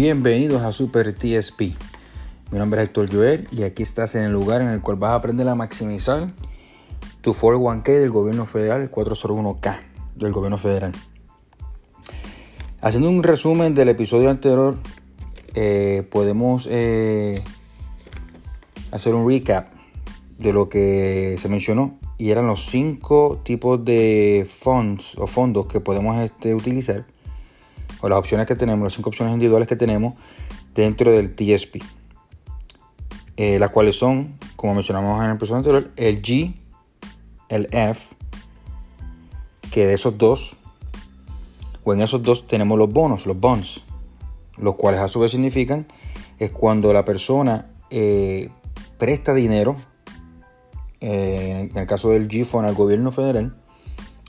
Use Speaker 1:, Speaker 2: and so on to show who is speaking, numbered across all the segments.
Speaker 1: Bienvenidos a Super TSP. Mi nombre es Héctor Joel y aquí estás en el lugar en el cual vas a aprender a maximizar tu 401k del gobierno federal, el 401k del gobierno federal. Haciendo un resumen del episodio anterior, eh, podemos eh, hacer un recap de lo que se mencionó y eran los cinco tipos de fondos o fondos que podemos este, utilizar o las opciones que tenemos, las cinco opciones individuales que tenemos dentro del TSP. Eh, las cuales son, como mencionamos en el episodio anterior, el G, el F, que de esos dos, o en esos dos tenemos los bonos, los bonds, los cuales a su vez significan es cuando la persona eh, presta dinero, eh, en el caso del G-Fund al gobierno federal,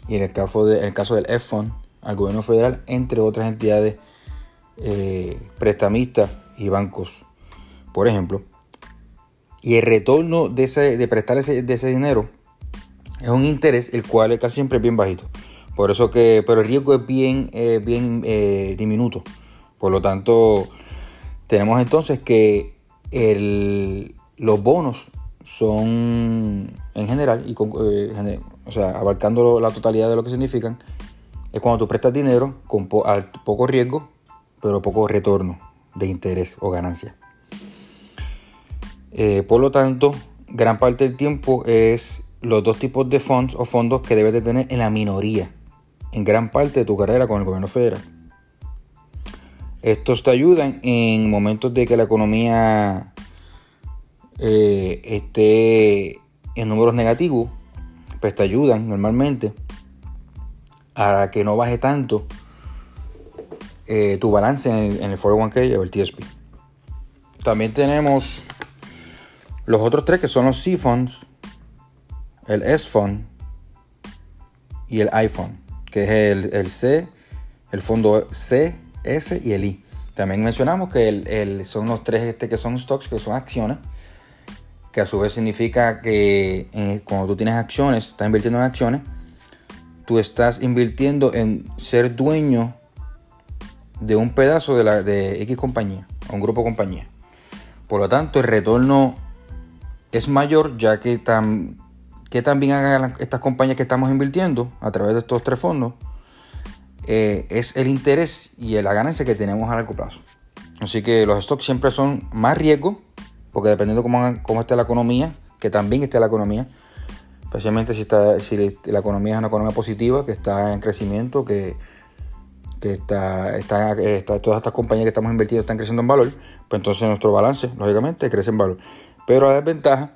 Speaker 1: y en el caso, de, el caso del F-Fund al gobierno federal, entre otras entidades eh, prestamistas y bancos, por ejemplo. Y el retorno de, ese, de prestar ese, de ese dinero es un interés el cual casi siempre es bien bajito. Por eso que, pero el riesgo es bien, eh, bien eh, diminuto. Por lo tanto, tenemos entonces que el, los bonos son en general, y o sea, abarcando la totalidad de lo que significan, es cuando tú prestas dinero con poco riesgo, pero poco retorno de interés o ganancia. Eh, por lo tanto, gran parte del tiempo es los dos tipos de fondos o fondos que debes de tener en la minoría, en gran parte de tu carrera con el gobierno federal. Estos te ayudan en momentos de que la economía eh, esté en números negativos, pues te ayudan normalmente a que no baje tanto eh, tu balance en el, 401k o el TSP. También tenemos los otros tres que son los C-Funds, el S-Fund y el iPhone, que es el, C, el fondo C, S y el I. También mencionamos que el, son los tres este que son stocks, que son acciones, que a su vez significa que eh, cuando tú tienes acciones, estás invirtiendo en acciones, tú estás invirtiendo en ser dueño de un pedazo de, la, de X compañía, o un grupo de compañía. Por lo tanto, el retorno es mayor ya que, tan, que también hagan estas compañías que estamos invirtiendo a través de estos tres fondos, eh, es el interés y la ganancia que tenemos a largo plazo. Así que los stocks siempre son más riesgo, porque dependiendo cómo, cómo esté la economía, que también esté la economía, especialmente si, está, si la economía es una economía positiva, que está en crecimiento, que, está, está, todas estas compañías que estamos invirtiendo están creciendo en valor, pues entonces nuestro balance, lógicamente, crece en valor. Pero la desventaja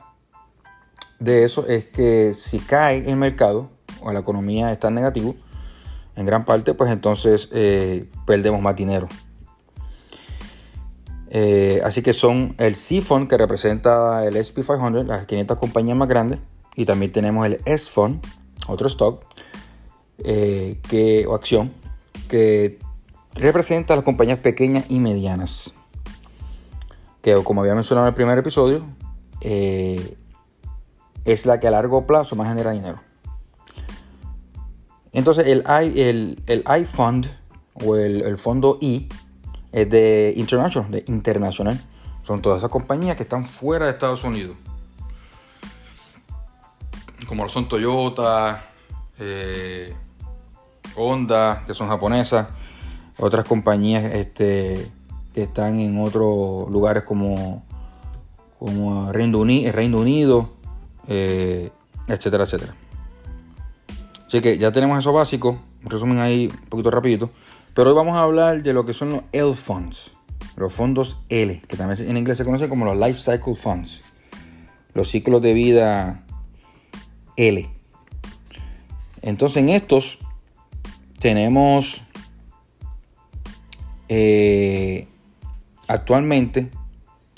Speaker 1: de eso es que si cae el mercado o la economía está en negativo, en gran parte, pues entonces eh, perdemos más dinero. Eh, así que son el C-Fund que representa el SP500, las 500 compañías más grandes, y también tenemos el S-Fund, otro stock eh, que, o acción que representa a las compañías pequeñas y medianas. Que como había mencionado en el primer episodio, eh, es la que a largo plazo más genera dinero. Entonces el, I, el, el iFund o el, el, fondo I es de international, de internacional. Son todas esas compañías que están fuera de Estados Unidos como son Toyota, eh, Honda, que son japonesas, otras compañías este, que están en otros lugares como, como Reino Unido, Reino Unido eh, etcétera, etcétera. Así que ya tenemos eso básico, un resumen ahí un poquito rapidito. Pero hoy vamos a hablar de lo que son los L funds, los fondos L, que también en inglés se conocen como los Life Cycle Funds, los ciclos de vida L. Entonces en estos tenemos eh, actualmente,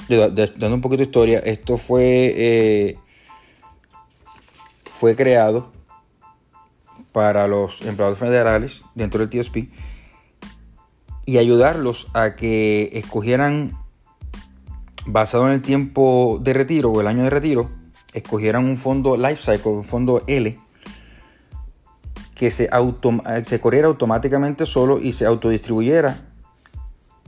Speaker 1: dando un poquito de historia, esto fue, eh, fue creado para los empleados federales dentro del TSP y ayudarlos a que escogieran, basado en el tiempo de retiro o el año de retiro, escogieran un fondo Lifecycle, un fondo L, que se, corriera automáticamente solo y se autodistribuyera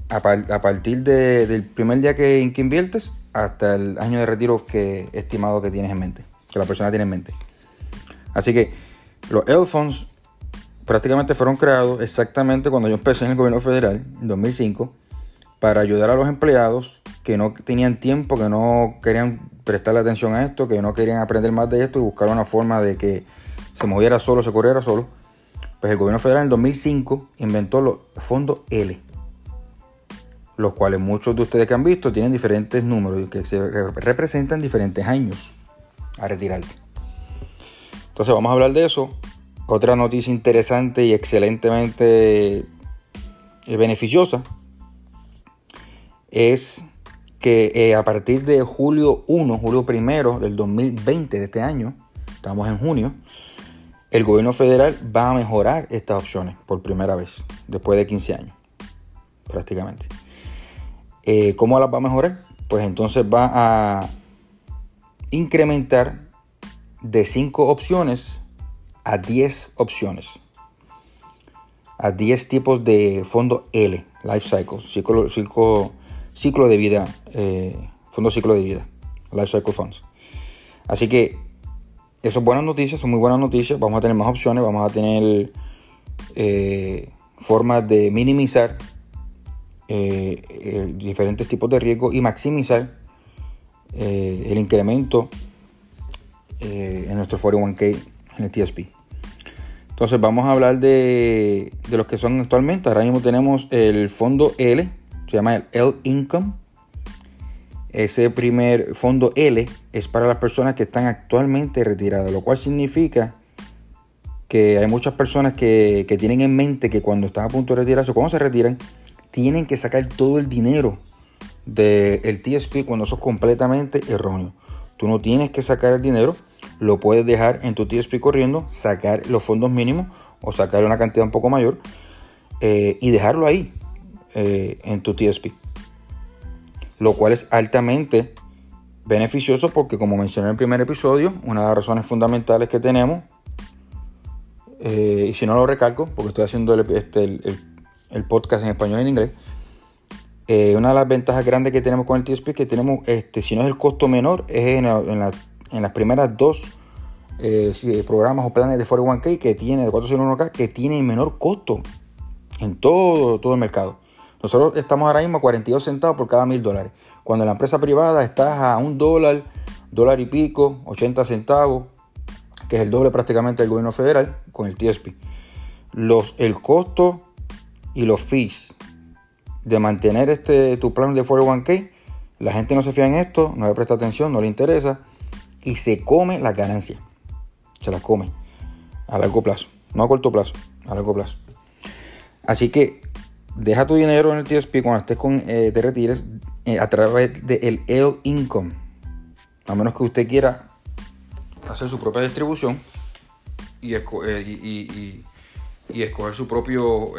Speaker 1: a, partir del primer día que, que inviertes hasta el año de retiro que estimado que tienes en mente, que la persona tiene en mente. Así que los L funds prácticamente fueron creados exactamente cuando yo empecé en el gobierno federal, en 2005, para ayudar a los empleados que no tenían tiempo, que no querían prestarle atención a esto, que no querían aprender más de esto y buscar una forma de que se moviera solo, se corriera solo. Pues el gobierno federal en 2005 inventó los fondos L, los cuales muchos de ustedes que han visto tienen diferentes números que representan diferentes años a retirarte. Entonces vamos a hablar de eso. Otra noticia interesante y excelentemente eh, beneficiosa es que eh, a partir de julio 1, julio 1 del 2020 de este año, estamos en junio, el gobierno federal va a mejorar estas opciones por primera vez, después de 15 años, prácticamente. Eh, ¿Cómo las va a mejorar? Pues entonces va a incrementar de 5 opciones a 10 opciones. A 10 tipos de fondo L, Life Cycle, ciclo, ciclo, ciclo de vida, eh, fondo ciclo de vida, Life Cycle Funds. Así que eso es buenas noticias, son muy buenas noticias. Vamos a tener más opciones, vamos a tener eh, formas de minimizar eh, diferentes tipos de riesgo y maximizar el incremento en nuestro 41k en el TSP. Entonces vamos a hablar de, de los que son actualmente. Ahora mismo tenemos el fondo L, se llama el L Income. Ese primer fondo L es para las personas que están actualmente retiradas, lo cual significa que hay muchas personas que, que tienen en mente que cuando están a punto de retirarse o cuando se retiran, tienen que sacar todo el dinero del TSP cuando eso es completamente erróneo. Tú no tienes que sacar el dinero, lo puedes dejar en tu TSP corriendo, sacar los fondos mínimos o sacar una cantidad un poco mayor eh, y dejarlo ahí eh, en tu TSP. Lo cual es altamente beneficioso porque como mencioné en el primer episodio, una de las razones fundamentales que tenemos, eh, y si no lo recalco, porque estoy haciendo el, este, el podcast en español y en inglés, eh, una de las ventajas grandes que tenemos con el TSP es que tenemos, este, si no es el costo menor, es en, las primeras dos programas o planes de 41K que tiene, de 401K, que tienen menor costo en todo, todo el mercado. Nosotros estamos ahora mismo a 42 centavos por cada mil dólares. Cuando la empresa privada está a un dólar, dólar y pico, 80 centavos, que es el doble prácticamente del gobierno federal, con el TSP. Los, el costo y los fees de mantener este, tu plan de 401k, la gente no se fía en esto, no le presta atención, no le interesa y se come la ganancia. Se la come a largo plazo, no a corto plazo, a largo plazo. Así que deja tu dinero en el TSP cuando estés con, eh, te retires eh, a través del L Income. A menos que usted quiera hacer su propia distribución y, eh, y escoger su propio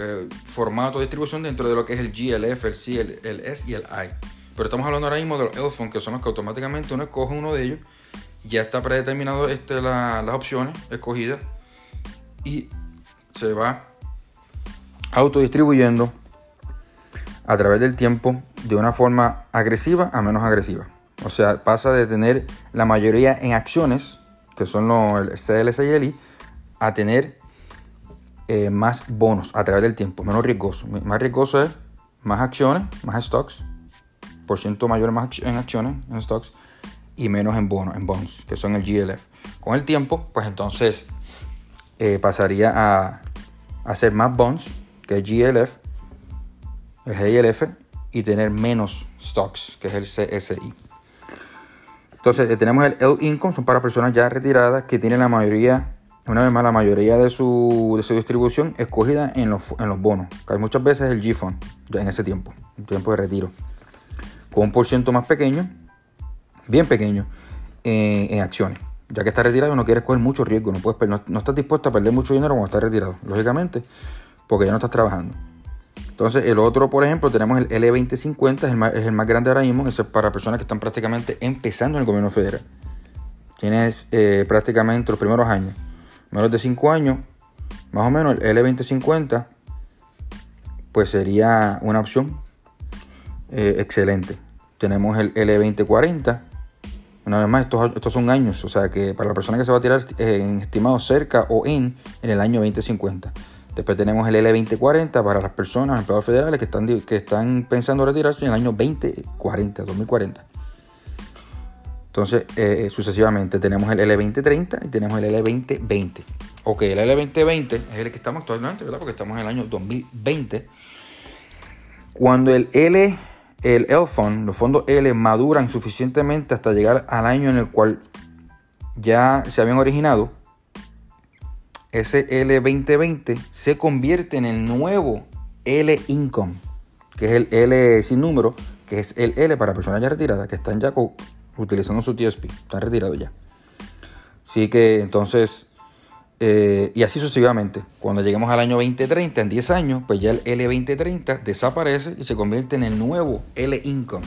Speaker 1: formato de distribución dentro de lo que es el GLF, el C, el, S y el I. Pero estamos hablando ahora mismo de los L que son los que automáticamente uno escoge uno de ellos. Ya está predeterminado este, las opciones escogidas y se va autodistribuyendo a través del tiempo de una forma agresiva a menos agresiva. O sea, pasa de tener la mayoría en acciones, que son los CLS y a tener eh, más bonos a través del tiempo, menos riesgoso. Más riesgoso es más acciones, más stocks, por ciento mayor más en acciones, en stocks, y menos en bonos, en bonds, que son el GLF. Con el tiempo, pues entonces eh, pasaría a hacer más bonds que el GLF, el GLF, y tener menos stocks, que es el CSI. Entonces, eh, tenemos el L Income, son para personas ya retiradas que tienen la mayoría una vez más, la mayoría de su, distribución escogida en los, en los bonos. hay muchas veces el G-Fund, ya en ese tiempo, el tiempo de retiro. Con un por ciento más pequeño, bien pequeño, en acciones. Ya que estás retirado no quieres coger mucho riesgo, no, puedes, no, no estás dispuesto a perder mucho dinero cuando estás retirado, lógicamente, porque ya no estás trabajando. Entonces, el otro, por ejemplo, tenemos el L2050, es el más, grande ahora mismo, es para personas que están prácticamente empezando en el gobierno federal. Tienes eh, prácticamente los primeros años menos de 5 años, más o menos el L2050, pues sería una opción eh, excelente. Tenemos el L2040. Una vez más, estos, estos, son años, o sea que para la persona que se va a tirar eh, en estimado cerca o en, en el año 2050. Después tenemos el L2040 para las personas, empleados federales que están, que están pensando retirarse en el año 2040, 2040. Entonces, eh, sucesivamente tenemos el L2030 y tenemos el L2020. Ok, el L2020 es el que estamos actualmente, ¿verdad? Porque estamos en el año 2020. Cuando el L, el L-Fund, los fondos L maduran suficientemente hasta llegar al año en el cual ya se habían originado, ese L2020 se convierte en el nuevo L-Income, que es el L sin número, que es el L para personas ya retiradas, que están ya utilizando su TSP, están retirados ya. Así que entonces, eh, y así sucesivamente, cuando lleguemos al año 2030, en 10 años, pues ya el L2030 desaparece y se convierte en el nuevo L-Income,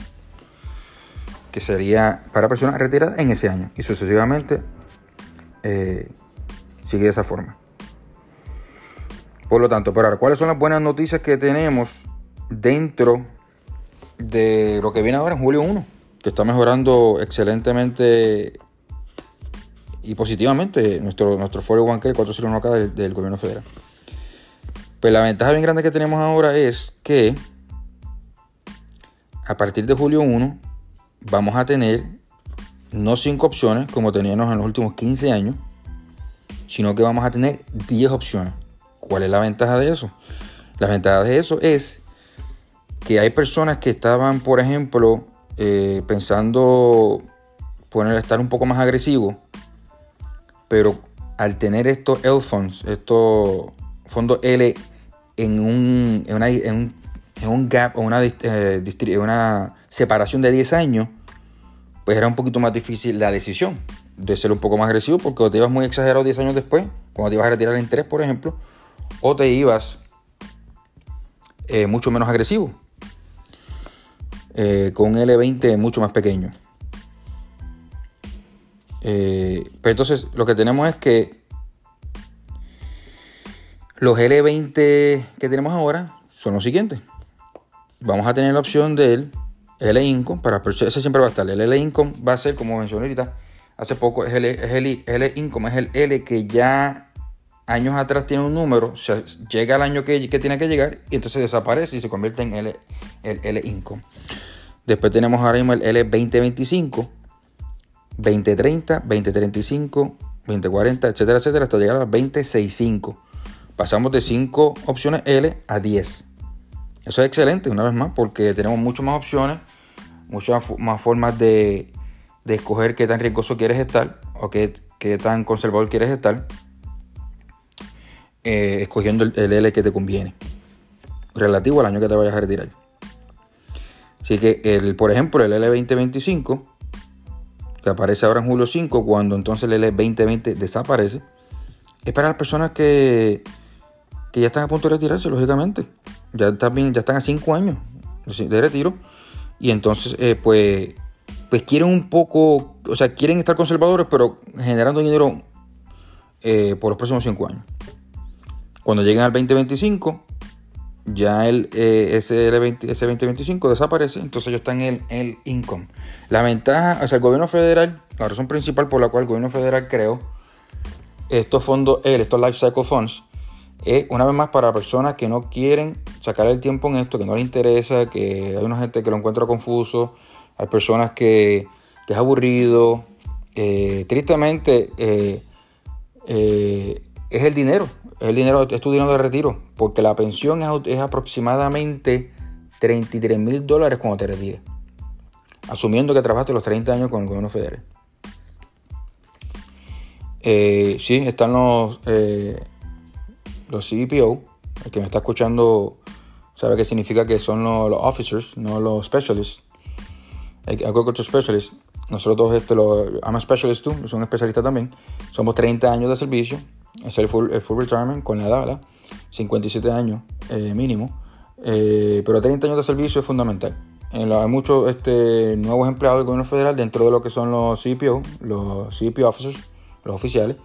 Speaker 1: que sería para personas retiradas en ese año. Y sucesivamente eh, sigue de esa forma. Por lo tanto, pero ahora, ¿cuáles son las buenas noticias que tenemos dentro de lo que viene ahora en julio 1? Que está mejorando excelentemente y positivamente nuestro, nuestro Folio 1K 401K del, del gobierno federal. Pues la ventaja bien grande que tenemos ahora es que a partir de julio 1 vamos a tener no 5 opciones como teníamos en los últimos 15 años, sino que vamos a tener 10 opciones. ¿Cuál es la ventaja de eso? La ventaja de eso es que hay personas que estaban, por ejemplo, eh, pensando poner, estar un poco más agresivo, pero al tener estos L funds, estos fondos L en un, en una, en un, gap o una, eh, una separación de 10 años, pues era un poquito más difícil la decisión de ser un poco más agresivo porque o te ibas muy exagerado 10 años después, cuando te ibas a retirar el interés, por ejemplo, o te ibas eh, mucho menos agresivo, eh, con un L20 mucho más pequeño. Eh, pero entonces lo que tenemos es que los L20 que tenemos ahora son los siguientes. Vamos a tener la opción del L-Income, para ese siempre va a estar. El L-Income va a ser, como mencioné ahorita, hace poco, es el, es el, el income, es el L que ya años atrás tiene un número, llega al año que, que, tiene que llegar y entonces desaparece y se convierte en L, el L income. Después tenemos ahora mismo el L 2025, 2030, 2035, 2040, etcétera, etcétera, hasta llegar al 2065. Pasamos de 5 opciones L a 10. Eso es excelente, una vez más, porque tenemos muchas más opciones, muchas más formas de, de escoger qué tan riesgoso quieres estar o qué, qué tan conservador quieres estar, eh, escogiendo el, L que te conviene, relativo al año que te vayas a retirar. Así que, el, por ejemplo, el L2025, que aparece ahora en julio 5, cuando entonces el L2020 desaparece, es para las personas que, que ya están a punto de retirarse, lógicamente. Ya están, ya están a 5 años de retiro. Y entonces, eh, pues, pues quieren un poco, o sea, quieren estar conservadores, pero generando dinero eh, por los próximos 5 años. Cuando lleguen al 2025, ya el, eh, ese, 2025 desaparece, entonces ellos están en el, income. La ventaja, o sea, el gobierno federal, la razón principal por la cual el gobierno federal creó estos fondos, estos Life Cycle Funds, es una vez más para personas que no quieren sacar el tiempo en esto, que no les interesa, que hay una gente que lo encuentra confuso, hay personas que, es aburrido. tristemente, eh, eh, es el dinero. Es el dinero, es tu dinero de retiro. Porque la pensión es, aproximadamente 33 mil dólares cuando te retires. Asumiendo que trabajaste los 30 años con el gobierno federal. Eh, sí, están los, los CBPO. El que me está escuchando sabe qué significa que son los, los officers, no los specialists agriculture specialist. Nosotros, este, lo, I'm a specialist too, soy un especialista también. Somos 30 años de servicio, es el full, full retirement con la edad, ¿verdad? 57 años eh, mínimo. Eh, pero 30 años de servicio es fundamental. hay muchos este, nuevos empleados del gobierno federal dentro de lo que son los CPO, los CPO officers, los oficiales,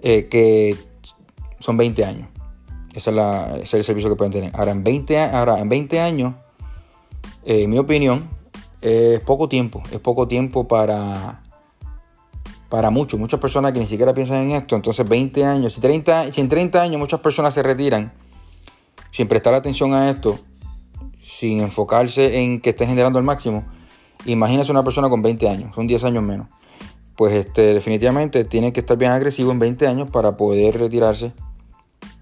Speaker 1: eh, que son 20 años. Ese es, la, ese es, el servicio que pueden tener. Ahora en 20, ahora, en 20 años eh, en mi opinión, es poco tiempo. Es poco tiempo para, para muchos. Muchas personas que ni siquiera piensan en esto. Entonces, 20 años. Si, 30, si en 30 años muchas personas se retiran sin prestar atención a esto, sin enfocarse en que esté generando el máximo, imagínese una persona con 20 años, son 10 años menos. Pues este, definitivamente tiene que estar bien agresivo en 20 años para poder retirarse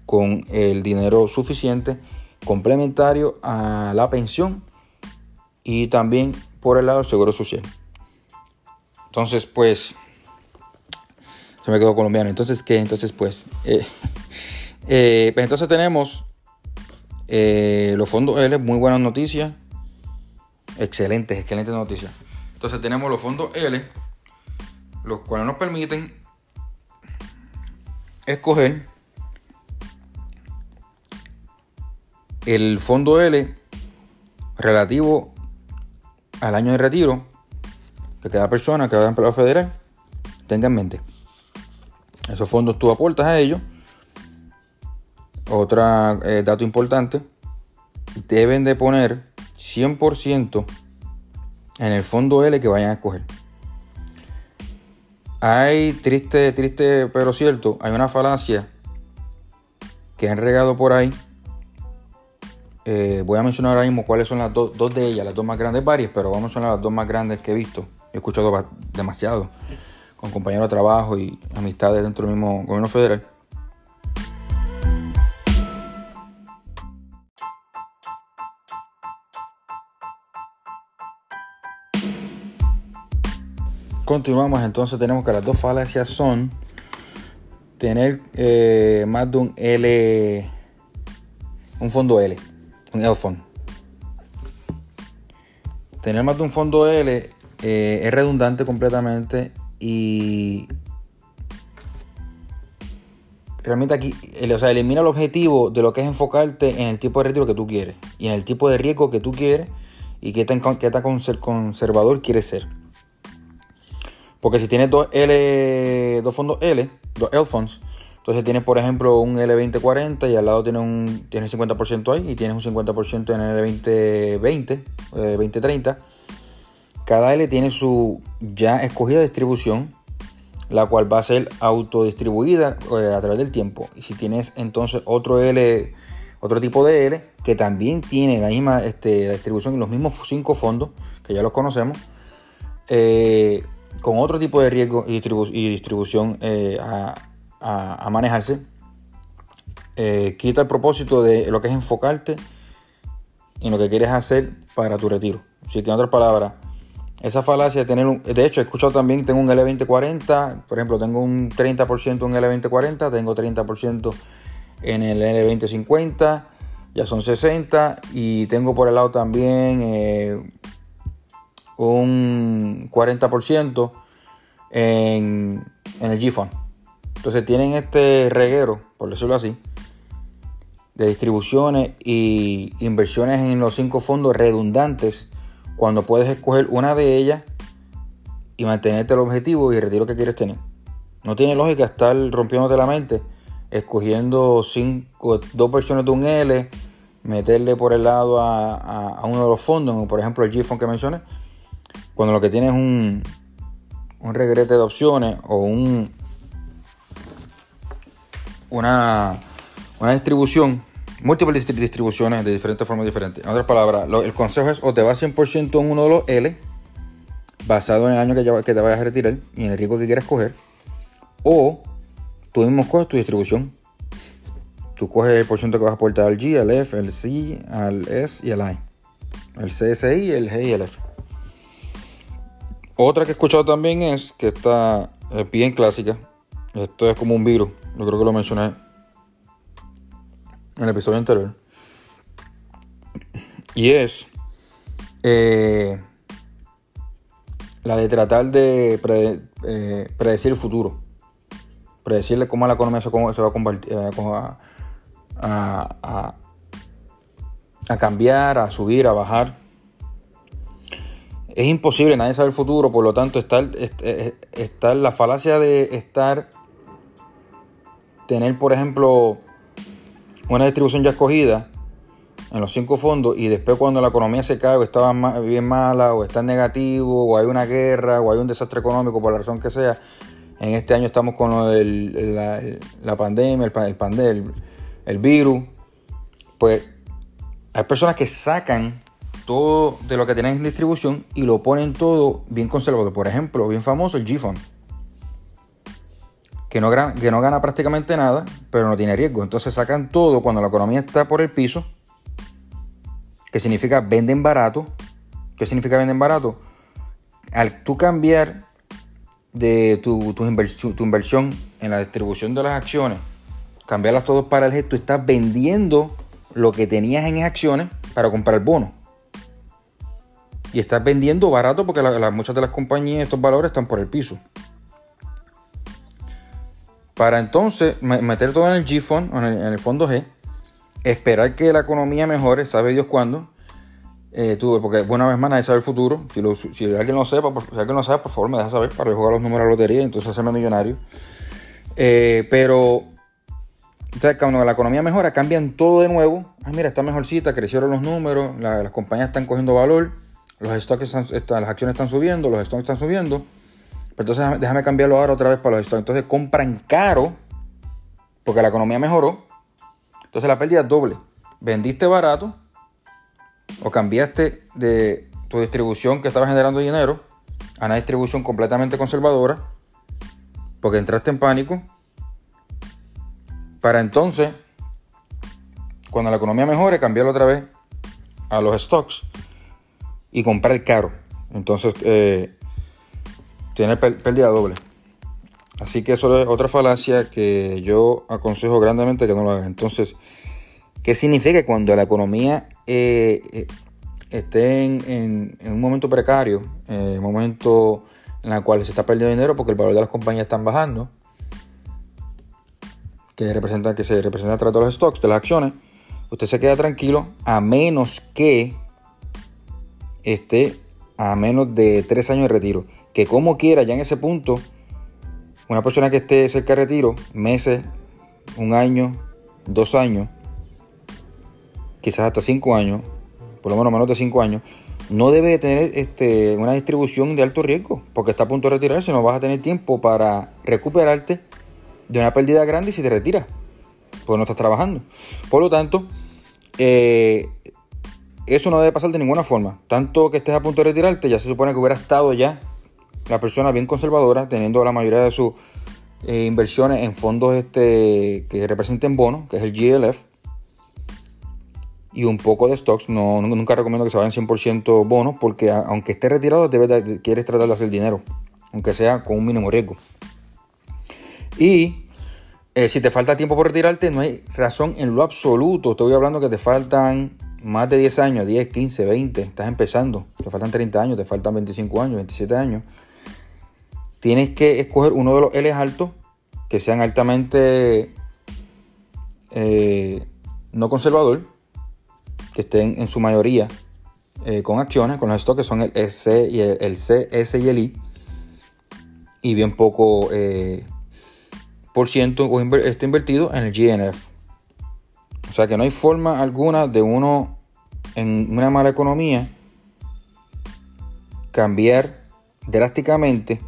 Speaker 1: con el dinero suficiente complementario a la pensión y también por el lado del seguro social. Entonces, pues, se me quedó colombiano. Entonces, ¿qué? Entonces, pues, eh, eh, pues entonces tenemos eh, los fondos L, muy buenas noticias. Excelentes, excelentes noticias. Entonces tenemos los fondos L, los cuales nos permiten escoger el fondo L relativo al año de retiro que cada persona, cada empleado federal tenga en mente. Esos fondos tú aportas a ellos otro eh, dato importante, deben de poner 100% en el fondo L que vayan a escoger. Hay triste, triste, pero cierto, hay una falacia que han regado por ahí. Eh, voy a mencionar ahora mismo cuáles son las dos de ellas, las dos más grandes, varias, pero vamos a mencionar las dos más grandes que he visto. He escuchado demasiado con compañeros de trabajo y amistades dentro del mismo gobierno federal. Continuamos, entonces tenemos que las dos falacias son tener eh, más de un L, un fondo L, un L. Tener más de un fondo L eh, es redundante completamente y realmente aquí, o sea, elimina el objetivo de lo que es enfocarte en el tipo de retiro que tú quieres y en el tipo de riesgo que tú quieres y qué tan, qué tan conservador quieres ser. Porque si tienes dos L, dos fondos L, dos L entonces tienes, por ejemplo, un L2040 y al lado tienes un tienes 50% ahí y tienes un 50% en el L2020, 2030. Cada L tiene su ya escogida distribución, la cual va a ser autodistribuida eh, a través del tiempo. Y si tienes entonces otro L, otro tipo de L, que también tiene la misma este, distribución y los mismos cinco fondos, que ya los conocemos, eh, con otro tipo de riesgo y, distribución eh, a, manejarse, eh, quita el propósito de lo que es enfocarte en lo que quieres hacer para tu retiro. Así que en otras palabras, esa falacia de tener un... De hecho, he escuchado también, tengo un L2040, por ejemplo, tengo un 30% en L2040, tengo 30% en el L2050, ya son 60, y tengo por el lado también eh, un 40% en, en el GFON. Entonces tienen este reguero, por decirlo así, de distribuciones y inversiones en los cinco fondos redundantes cuando puedes escoger una de ellas y mantenerte el objetivo y el retiro que quieres tener. No tiene lógica estar rompiéndote la mente escogiendo cinco, dos versiones de un L, meterle por el lado a, uno de los fondos, por ejemplo el GFON que mencioné, cuando lo que tienes es un, un regrete de opciones o un, una, una distribución, múltiples distribuciones de diferentes formas diferentes. En otras palabras, el consejo es o te vas 100% en uno de los L, basado en el año que, que te vayas a retirar y en el riesgo que quieras coger, o tú mismo coges tu distribución. Tú coges el porcentaje que vas a aportar al G, al F, al C, al S y al I. El CSI, el G y el F. Otra que he escuchado también es que está bien clásica. Esto es como un virus. Yo creo que lo mencioné en el episodio anterior. Y es eh, la de tratar de eh, predecir el futuro. Predecirle cómo la economía se, va a, convertir, eh, a, cambiar, a subir, a bajar es imposible, nadie sabe el futuro, por lo tanto está, está la falacia de estar, tener por ejemplo una distribución ya escogida en los cinco fondos y después cuando la economía se cae o está bien mala o está en negativo o hay una guerra o hay un desastre económico por la razón que sea, en este año estamos con lo de la, pandemia, el, el, el virus, pues hay personas que sacan todo de lo que tienen en distribución y lo ponen todo bien conservado. Por ejemplo, bien famoso el G-Fund. Que no, que no gana prácticamente nada, pero no tiene riesgo. Entonces sacan todo cuando la economía está por el piso. Que significa venden barato. ¿Qué significa venden barato? Al tú cambiar de tu, tu, inversión en la distribución de las acciones, cambiarlas todas para el gesto, estás vendiendo lo que tenías en acciones para comprar bonos. Y estás vendiendo barato porque muchas de las compañías, estos valores están por el piso. Para entonces meter todo en el G-Fund, en, el fondo G, esperar que la economía mejore, sabe Dios cuándo. Eh, porque una vez más nadie sabe el futuro. Si, alguien lo alguien lo sabe, por favor me deja saber para jugar los números de la lotería y entonces hacerme millonario. Eh, pero entonces, cuando la economía mejora, cambian todo de nuevo. Ah, mira, está mejorcita, crecieron los números, las compañías están cogiendo valor, los stocks están, las acciones están subiendo, los stocks están subiendo. Pero entonces déjame cambiarlo ahora otra vez para los stocks. Entonces compran caro porque la economía mejoró. Entonces la pérdida es doble. Vendiste barato o cambiaste de tu distribución que estaba generando dinero a una distribución completamente conservadora porque entraste en pánico para entonces, cuando la economía mejore, cambiarlo otra vez a los stocks y comprar caro. Entonces, eh, tiene pérdida doble. Así que eso es otra falacia que yo aconsejo grandemente que no lo hagan. Entonces, ¿qué significa cuando la economía eh, eh, esté en, un momento precario, en un momento en el cual se está perdiendo dinero porque el valor de las compañías están bajando? que, representa, que se representa a través de los stocks, de las acciones, usted se queda tranquilo a menos que esté a menos de tres años de retiro. Que como quiera, ya en ese punto, una persona que esté cerca de retiro, meses, un año, dos años, quizás hasta cinco años, por lo menos menos de cinco años, no debe tener este, una distribución de alto riesgo, porque está a punto de retirarse, no vas a tener tiempo para recuperarte de una pérdida grande si te retiras, pues no estás trabajando. Por lo tanto, eh, eso no debe pasar de ninguna forma. Tanto que estés a punto de retirarte, ya se supone que hubiera estado ya la persona bien conservadora, teniendo la mayoría de sus eh, inversiones en fondos este, que representen bonos, que es el GLF, y un poco de stocks. No, nunca recomiendo que se vayan 100% bonos, porque aunque esté retirado, debes quieres tratar de hacer dinero, aunque sea con un mínimo riesgo. Y eh, si te falta tiempo por retirarte, no hay razón en lo absoluto. Estoy hablando que te faltan más de 10 años, 10, 15, 20. Estás empezando. Te faltan 30 años, te faltan 25 años, 27 años. Tienes que escoger uno de los L altos que sean altamente eh, no conservador, que estén en su mayoría eh, con acciones, con los stocks que son el S y el, C, S y el I, y bien poco ciento está invertido en el GNF. O sea que no hay forma alguna de uno en una mala economía cambiar drásticamente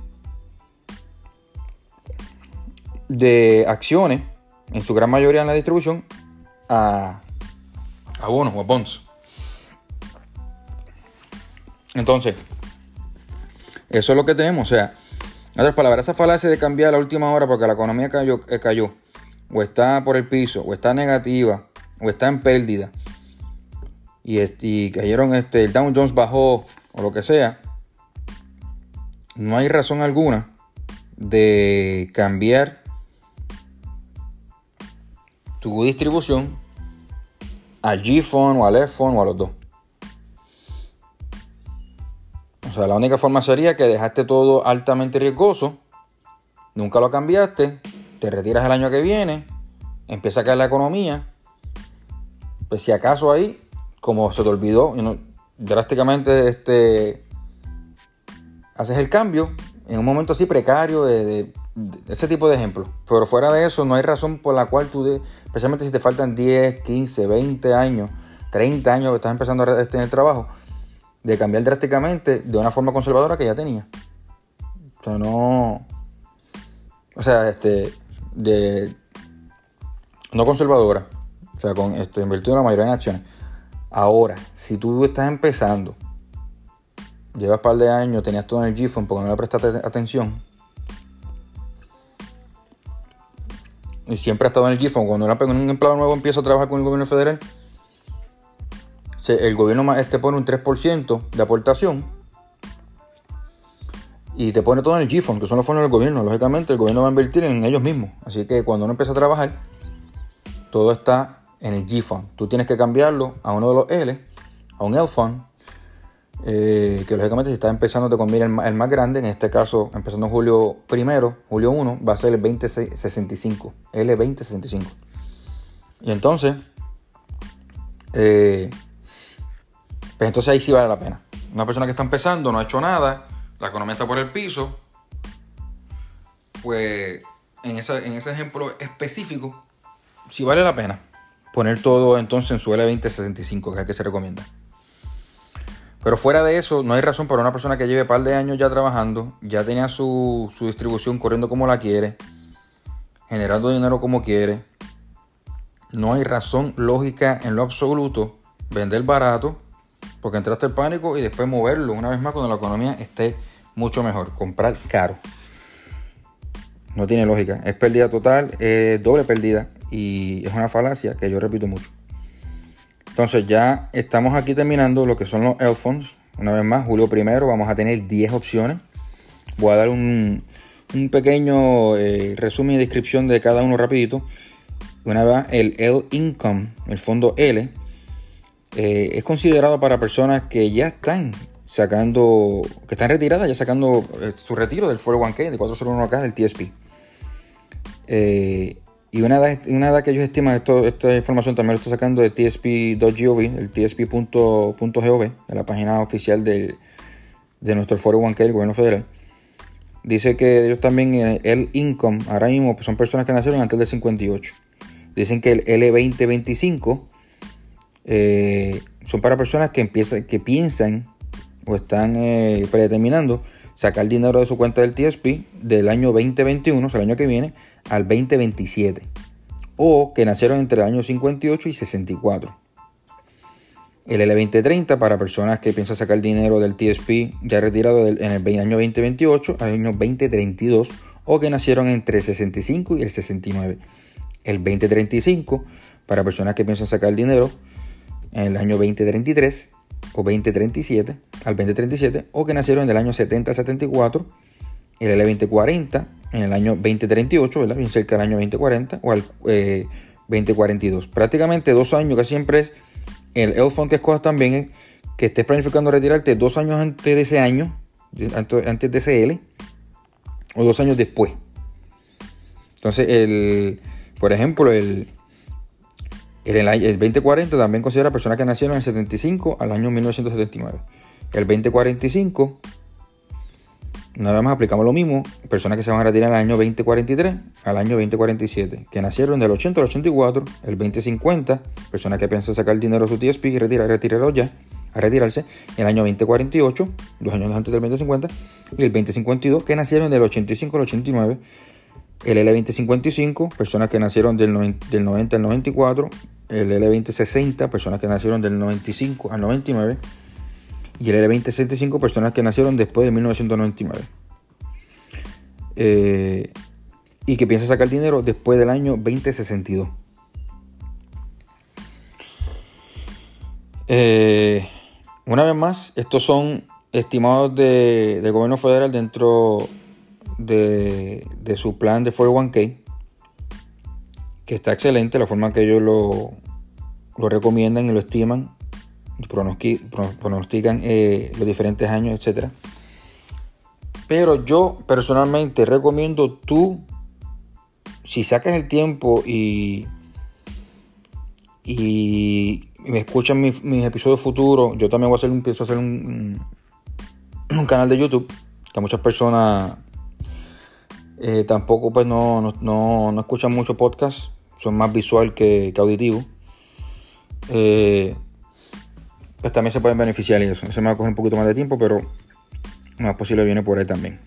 Speaker 1: de acciones, en su gran mayoría en la distribución, a, a bonos o a bonds. Entonces, eso es lo que tenemos. O sea, en otras palabras, esa falacia de cambiar a la última hora porque la economía cayó, eh, cayó, o está por el piso, o está negativa, o está en pérdida, y, cayeron, este, el Dow Jones bajó, o lo que sea, no hay razón alguna de cambiar tu distribución al G-Fund o al F-Fund o a los dos. O sea, la única forma sería que dejaste todo altamente riesgoso, nunca lo cambiaste, te retiras el año que viene, empieza a caer la economía, pues si acaso ahí, como se te olvidó, drásticamente este, haces el cambio en un momento así precario de, ese tipo de ejemplos. Pero fuera de eso, no hay razón por la cual tú, especialmente si te faltan 10, 15, 20 años 30 años que estás empezando a tener trabajo, de cambiar drásticamente de una forma conservadora que ya tenía. O sea, no. O sea, este. De. No conservadora. O sea, con este, invertido la mayoría en acciones. Ahora, si tú estás empezando, llevas un par de años, tenías todo en el GFON porque no le prestaste atención. Y siempre ha estado en el GFON. Cuando un empleado nuevo empieza a trabajar con el gobierno federal, el gobierno este pone un 3% de aportación y te pone todo en el GFON, que son los fondos del gobierno. Lógicamente, el gobierno va a invertir en ellos mismos. Así que cuando uno empieza a trabajar, todo está en el GFON. Tú tienes que cambiarlo a uno de los L, a un L fund, eh, que lógicamente si estás empezando te conviene el más, grande, en este caso empezando julio primero, julio 1, va a ser el 2065, L2065. Y entonces, eh, pues entonces ahí sí vale la pena. Una persona que está empezando, no ha hecho nada, la economía está por el piso, pues en, en ese ejemplo específico, sí vale la pena poner todo entonces en su L2065, que es el que se recomienda. Pero fuera de eso, no hay razón para una persona que lleve un par de años ya trabajando, ya tenía su, su distribución corriendo como la quiere, generando dinero como quiere. No hay razón lógica en lo absoluto vender barato porque entraste el pánico y después moverlo una vez más cuando la economía esté mucho mejor. Comprar caro. No tiene lógica. Es pérdida total, doble pérdida y es una falacia que yo repito mucho. Entonces ya estamos aquí terminando lo que son los Elfons. Una vez más, julio primero vamos a tener 10 opciones. Voy a dar un, pequeño eh, resumen y descripción de cada uno rapidito. Una vez el L Income, el fondo L, eh, es considerado para personas que ya están sacando, que están retiradas, ya sacando eh, su retiro del 401k, del 401k, del TSP. Y una edad, una edad que ellos estiman, esto, esta información también lo estoy sacando de tsp.gov, el tsp.gov, de la página oficial de nuestro 401k del gobierno federal. Dice que ellos también, el income, ahora mismo pues son personas que nacieron antes del 58. Dicen que el L2025 eh, son para personas que, empiezan, que piensan o están eh, predeterminando sacar dinero de su cuenta del TSP del año 2021, o sea, el año que viene, al 2027. O que nacieron entre el año 58 y 64. El L2030 para personas que piensan sacar dinero del TSP ya retirado en el año 2028 al año 2032 o que nacieron entre el 65 y el 69. El 2035 para personas que piensan sacar dinero en el año 2033 o 2037 al 2037 o que nacieron en el año 70-74, el L2040 en el año 2038, ¿verdad? bien cerca del año 2040 o al 2042. Eh, Prácticamente dos años, que siempre es el Elfond que escojas también que estés planificando retirarte dos años antes de ese año, antes de ese L, o dos años después. Entonces, el, por ejemplo, el, el, 2040 también considera personas que nacieron en el 75 al año 1979. El 2045, nada más aplicamos lo mismo, personas que se van a retirar el año 2043 al año 2047, que nacieron del 80 al 84, el 2050, personas que piensan sacar dinero de su TSP y retirar, retirarlo ya, a retirarse, el año 2048, dos años antes del 2050, y el 2052, que nacieron del 85 al 89, el L2055, personas que nacieron del 90, al 94, el L2060, personas que nacieron del 95 al 99, y el L2065, personas que nacieron después de 1999. Eh, y que piensa sacar dinero después del año 2062. Eh, una vez más, estos son estimados de, del gobierno federal dentro de, su plan de 401k, que está excelente, la forma que ellos lo, lo recomiendan y lo estiman, pronostican eh, los diferentes años, etc. Pero yo personalmente recomiendo tú, si sacas el tiempo y, y me escuchan mis, episodios futuros, yo también voy a hacer, empiezo a hacer un, un canal de YouTube que muchas personas eh, tampoco pues no, no, escuchan mucho podcast, son más visual que, auditivo. Eh, pues también se pueden beneficiar de eso. Eso me va a coger un poquito más de tiempo, pero más posible viene por ahí también.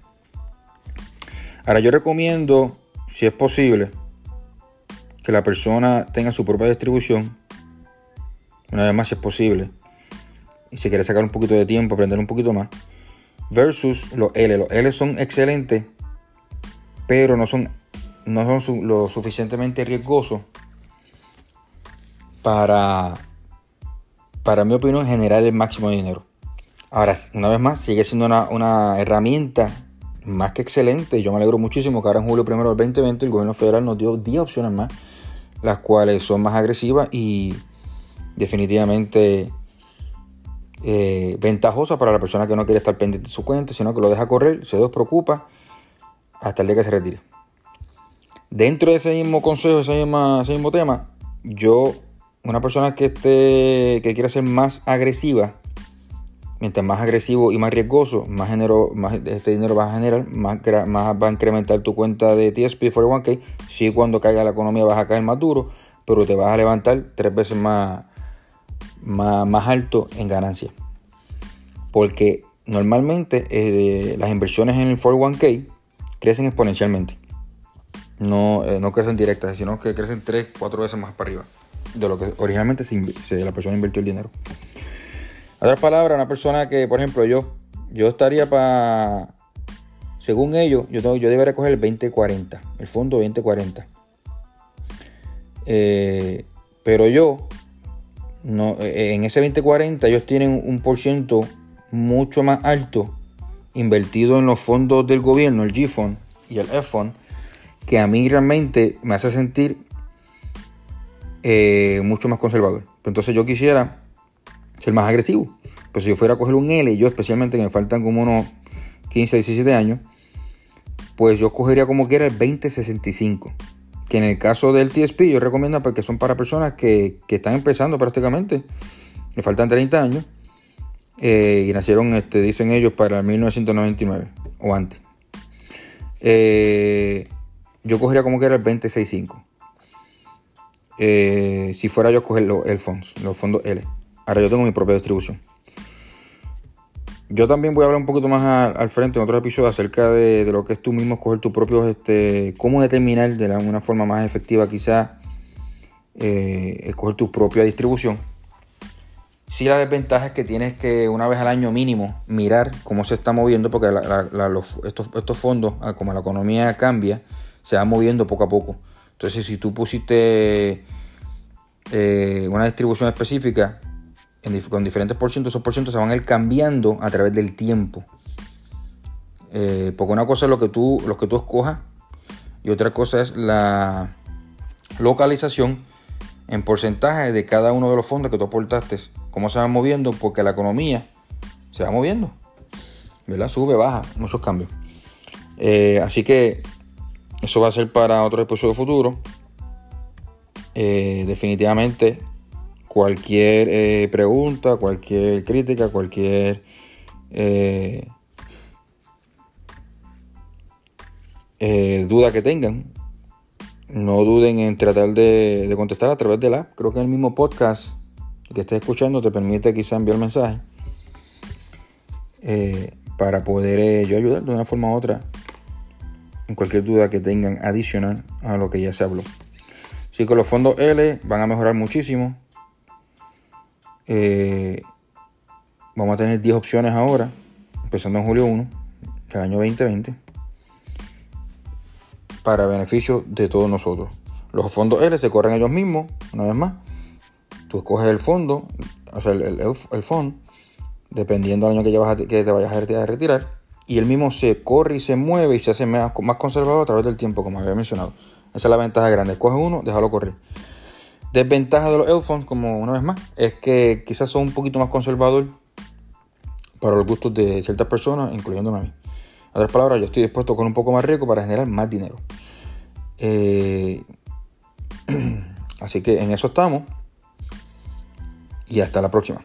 Speaker 1: Ahora yo recomiendo, si es posible, que la persona tenga su propia distribución. Una vez más, si es posible. Y si quiere sacar un poquito de tiempo, aprender un poquito más. Versus los L. Los L son excelentes, pero no son, no son lo suficientemente riesgosos para, para mi opinión, generar el máximo de dinero. Ahora, una vez más, sigue siendo una, herramienta más que excelente. Yo me alegro muchísimo que ahora en julio primero del 2020 el gobierno federal nos dio 10 opciones más, las cuales son más agresivas y definitivamente eh, ventajosas para la persona que no quiere estar pendiente de su cuenta, sino que lo deja correr, se despreocupa hasta el día que se retire. Dentro de ese mismo consejo, ese mismo, ese mismo tema, yo una persona que esté que quiera ser más agresiva, mientras más agresivo y más riesgoso, más, más este dinero va a generar, más, más va a incrementar tu cuenta de TSP 41K. Sí, cuando caiga la economía vas a caer más duro, pero te vas a levantar tres veces más, más, alto en ganancia. Porque normalmente eh, las inversiones en el 41K crecen exponencialmente. No, eh, no crecen directas, sino que crecen tres, cuatro veces más para arriba de lo que originalmente se, la persona invirtió el dinero. Otras palabras, una persona que, por ejemplo, yo, yo estaría para, según ellos, yo, yo debería coger el 2040, el fondo 2040. Eh, pero yo, no, eh, en ese 2040 ellos tienen un por ciento mucho más alto invertido en los fondos del gobierno, el G-Fund y el F-Fund, que a mí realmente me hace sentir eh, mucho más conservador. Entonces yo quisiera ser más agresivo. Pues si yo fuera a coger un L, yo especialmente que me faltan como unos 15, 17 años, pues yo cogería como quiera el 2065. Que en el caso del TSP yo recomiendo porque son para personas que, están empezando prácticamente, me faltan 30 años, eh, y nacieron, este, dicen ellos, para 1999 o antes. Eh, yo cogería como quiera el 2065. Eh, si fuera yo a coger los fondos, los fondos L. Ahora yo tengo mi propia distribución. Yo también voy a hablar un poquito más al, frente en otros episodios acerca de, lo que es tú mismo escoger tu propio, este, cómo determinar de una forma más efectiva quizás eh, escoger tu propia distribución. Sí, la desventaja es que tienes que una vez al año mínimo mirar cómo se está moviendo, porque estos, estos, fondos, ah, como la economía cambia, se van moviendo poco a poco. Entonces, si tú pusiste eh, una distribución específica con diferentes por esos por se van a ir cambiando a través del tiempo. Eh, porque una cosa es lo que tú, lo que tú escojas y otra cosa es la localización en porcentaje de cada uno de los fondos que tú aportaste. Cómo se van moviendo, porque la economía se va moviendo. ¿verdad? Sube, baja, muchos cambios. Eh, así que eso va a ser para otro episodio futuro. Eh, definitivamente, cualquier eh, pregunta, cualquier crítica, cualquier eh, duda que tengan, no duden en tratar de, contestar a través de la app. Creo que el mismo podcast que estés escuchando te permite quizá enviar mensaje para poder yo ayudar de una forma u otra cualquier duda que tengan adicional a lo que ya se habló. Así que los fondos L van a mejorar muchísimo. Eh, vamos a tener 10 opciones ahora, empezando en julio 1 del año 2020, para beneficio de todos nosotros. Los fondos L se corren ellos mismos, una vez más. Tú escoges el fondo, o sea, el, el, fondo, dependiendo del año que, que te vayas a retirar y el mismo se corre y se mueve y se hace más, conservador a través del tiempo, como había mencionado. Esa es la ventaja grande. Coge uno, déjalo correr. Desventaja de los Elfons, como una vez más, es que quizás son un poquito más conservador para los gustos de ciertas personas, incluyéndome a mí. En otras palabras, yo estoy dispuesto con un poco más riesgo para generar más dinero. Eh, así que en eso estamos. Y hasta la próxima.